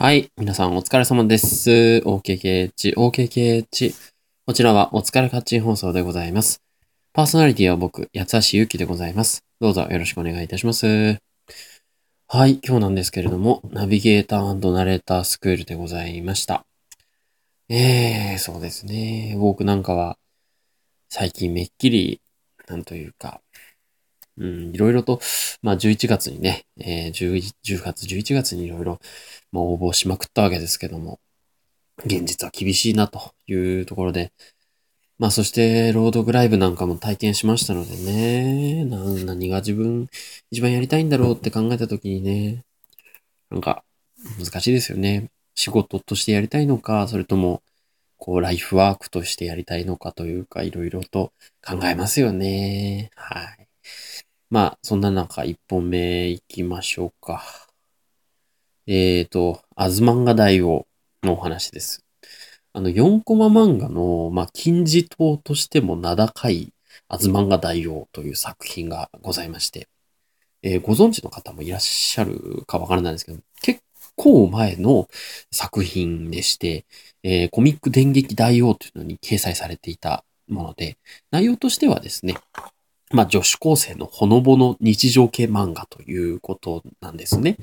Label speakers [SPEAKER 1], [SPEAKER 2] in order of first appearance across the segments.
[SPEAKER 1] はい。皆さんお疲れ様です。OKKH、OKKH。こちらはお疲れカッチン放送でございます。パーソナリティは僕、八橋ゆきでございます。どうぞよろしくお願いいたします。はい。今日なんですけれども、ナビゲーターナレータースクールでございました。えー、そうですね。僕なんかは、最近めっきり、なんというか、うん、いろいろと、まあ11月にね、えー、10, 10月、11月にいろいろ、まあ、応募しまくったわけですけども、現実は厳しいなというところで、まあそして、ロードグライブなんかも体験しましたのでね、何が自分一番やりたいんだろうって考えた時にね、なんか難しいですよね。仕事としてやりたいのか、それとも、こう、ライフワークとしてやりたいのかというか、いろいろと考えますよね。はい。まあ、そんな中、一本目行きましょうか。えーと、アズマンガ大王のお話です。あの、4コマ漫画の、まあ、金字塔としても名高いアズマンガ大王という作品がございまして、えー、ご存知の方もいらっしゃるかわからないんですけど、結構前の作品でして、えー、コミック電撃大王というのに掲載されていたもので、内容としてはですね、まあ、女子高生のほのぼの日常系漫画ということなんですね。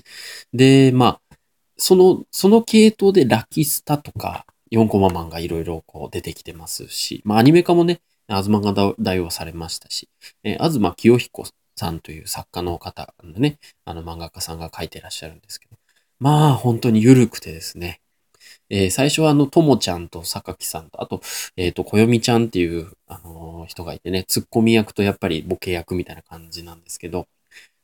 [SPEAKER 1] で、まあ、その、その系統でラキスタとか、4コマ漫画いろいろこう出てきてますし、まあ、アニメ化もね、アズマが代用されましたし、えー、東清彦さんという作家の方のね、あの漫画家さんが書いてらっしゃるんですけど、まあ、本当に緩くてですね、えー、最初はあの、ともちゃんと榊さんと、あと、えっ、ー、と、こよみちゃんっていう、あのー、人がいてね、ツッコミ役とやっぱりボケ役みたいな感じなんですけど、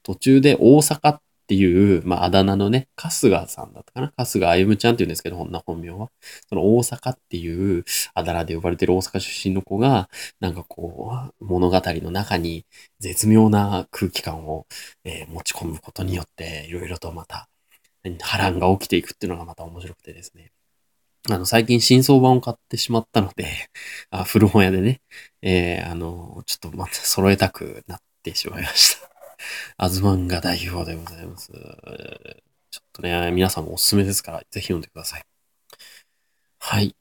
[SPEAKER 1] 途中で大阪っていう、まあ、あだ名のね、春日さんだったかな春日あゆむちゃんって言うんですけど、こんな本名は。その大阪っていうあだ名で呼ばれてる大阪出身の子が、なんかこう、物語の中に絶妙な空気感を、え持ち込むことによって、いろいろとまた、波乱が起きていくっていうのがまた面白くてですね。あの、最近新相版を買ってしまったので、あ古本屋でね、えー、あの、ちょっとまた揃えたくなってしまいました。アズマンが代表でございます。ちょっとね、皆さんもおすすめですから、ぜひ読んでください。はい。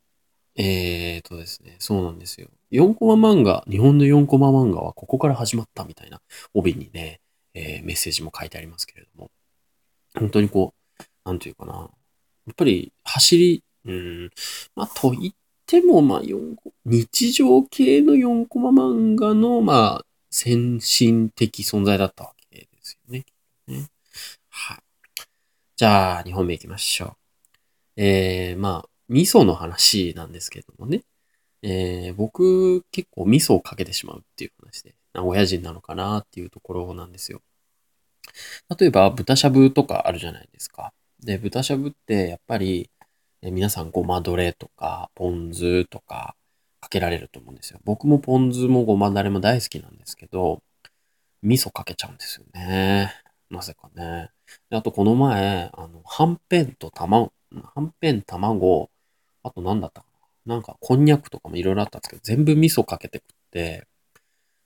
[SPEAKER 1] えーとですね、そうなんですよ。4コマ漫画、日本の4コマ漫画はここから始まったみたいな帯にね、えー、メッセージも書いてありますけれども、本当にこう、なんていうかな。やっぱり走りうん。まあ、と言っても、まあ、4日常系の4コマ漫画の、まあ、先進的存在だったわけですよね。ねはい。じゃあ、2本目行きましょう。えー、まあ、味噌の話なんですけどもね。えー、僕、結構味噌をかけてしまうっていう話で、親人なのかなっていうところなんですよ。例えば、豚しゃぶとかあるじゃないですか。で、豚しゃぶって、やっぱり、え皆さんごまどれとか、ポン酢とかかけられると思うんですよ。僕もポン酢もごまだれも大好きなんですけど、味噌かけちゃうんですよね。なぜかね。あとこの前、あの、はんぺんと卵、はんぺん、卵、あと何だったかな。なんか、こんにゃくとかもいろいろあったんですけど、全部味噌かけて食って、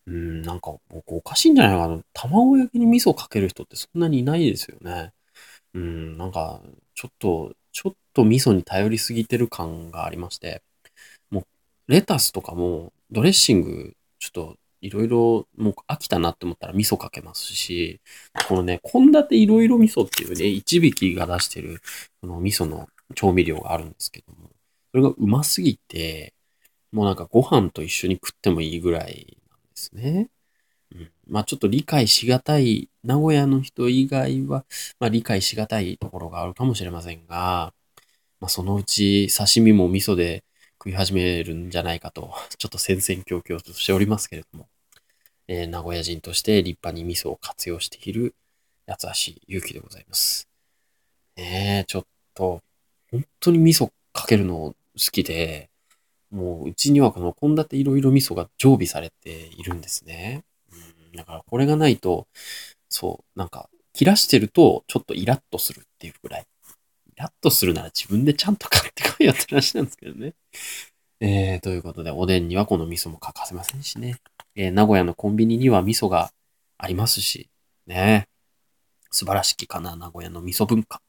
[SPEAKER 1] うん、なんか僕おかしいんじゃないかな。卵焼きに味噌かける人ってそんなにいないですよね。うん、なんか、ちょっと、ちょっと味噌に頼りすぎてる感がありまして、もう、レタスとかも、ドレッシング、ちょっと、いろいろ、もう飽きたなって思ったら味噌かけますし、このね、献立いろいろ味噌っていうね、一匹が出してる、この味噌の調味料があるんですけども、それがうますぎて、もうなんかご飯と一緒に食ってもいいぐらいなんですね。まあちょっと理解しがたい、名古屋の人以外は、まあ理解しがたいところがあるかもしれませんが、まあそのうち刺身も味噌で食い始めるんじゃないかと、ちょっと戦々恐々としておりますけれども、えー、名古屋人として立派に味噌を活用している八橋ゆうきでございます。ねえ、ちょっと、本当に味噌かけるの好きで、もううちにはこの献立いろいろ味噌が常備されているんですね。だからこれがないと、そう、なんか、切らしてると、ちょっとイラッとするっていうぐらい。イラッとするなら自分でちゃんと買ってこいよって話なんですけどね。えー、ということで、おでんにはこの味噌も欠かせませんしね。えー、名古屋のコンビニには味噌がありますし、ね。素晴らしきかな、名古屋の味噌文化。